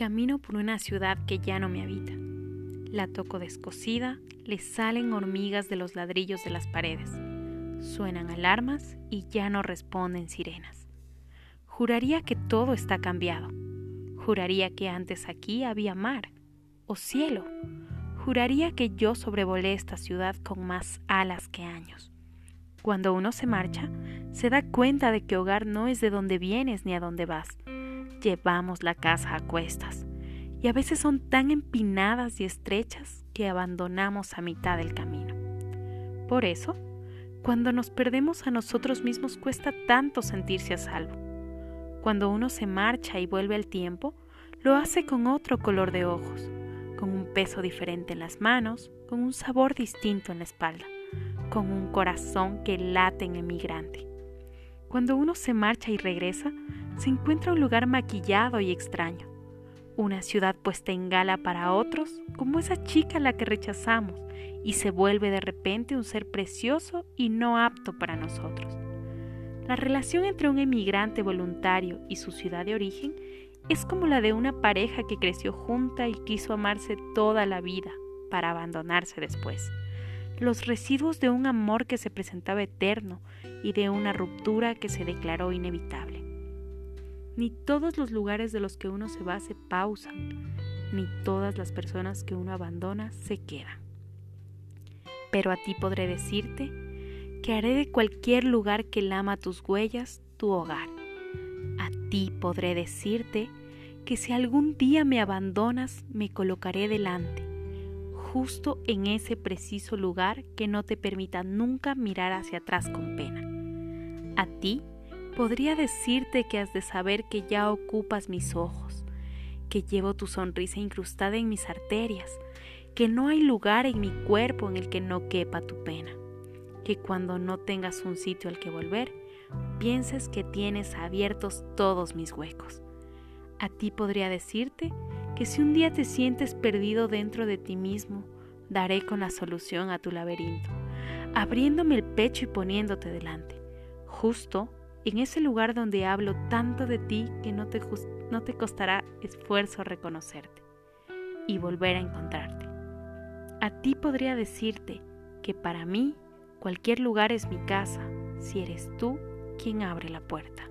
Camino por una ciudad que ya no me habita. La toco descosida, le salen hormigas de los ladrillos de las paredes. Suenan alarmas y ya no responden sirenas. Juraría que todo está cambiado. Juraría que antes aquí había mar o cielo. Juraría que yo sobrevolé esta ciudad con más alas que años. Cuando uno se marcha, se da cuenta de que hogar no es de donde vienes ni a dónde vas llevamos la casa a cuestas y a veces son tan empinadas y estrechas que abandonamos a mitad del camino. Por eso, cuando nos perdemos a nosotros mismos cuesta tanto sentirse a salvo. Cuando uno se marcha y vuelve al tiempo, lo hace con otro color de ojos, con un peso diferente en las manos, con un sabor distinto en la espalda, con un corazón que late en emigrante. Cuando uno se marcha y regresa, se encuentra un lugar maquillado y extraño, una ciudad puesta en gala para otros, como esa chica a la que rechazamos, y se vuelve de repente un ser precioso y no apto para nosotros. La relación entre un emigrante voluntario y su ciudad de origen es como la de una pareja que creció junta y quiso amarse toda la vida para abandonarse después. Los residuos de un amor que se presentaba eterno y de una ruptura que se declaró inevitable ni todos los lugares de los que uno se va se pausan, ni todas las personas que uno abandona se quedan. Pero a ti podré decirte que haré de cualquier lugar que lama tus huellas tu hogar. A ti podré decirte que si algún día me abandonas, me colocaré delante, justo en ese preciso lugar que no te permita nunca mirar hacia atrás con pena. A ti podría decirte que has de saber que ya ocupas mis ojos, que llevo tu sonrisa incrustada en mis arterias, que no hay lugar en mi cuerpo en el que no quepa tu pena, que cuando no tengas un sitio al que volver, pienses que tienes abiertos todos mis huecos. A ti podría decirte que si un día te sientes perdido dentro de ti mismo, daré con la solución a tu laberinto, abriéndome el pecho y poniéndote delante, justo en ese lugar donde hablo tanto de ti que no te, no te costará esfuerzo reconocerte y volver a encontrarte. A ti podría decirte que para mí cualquier lugar es mi casa si eres tú quien abre la puerta.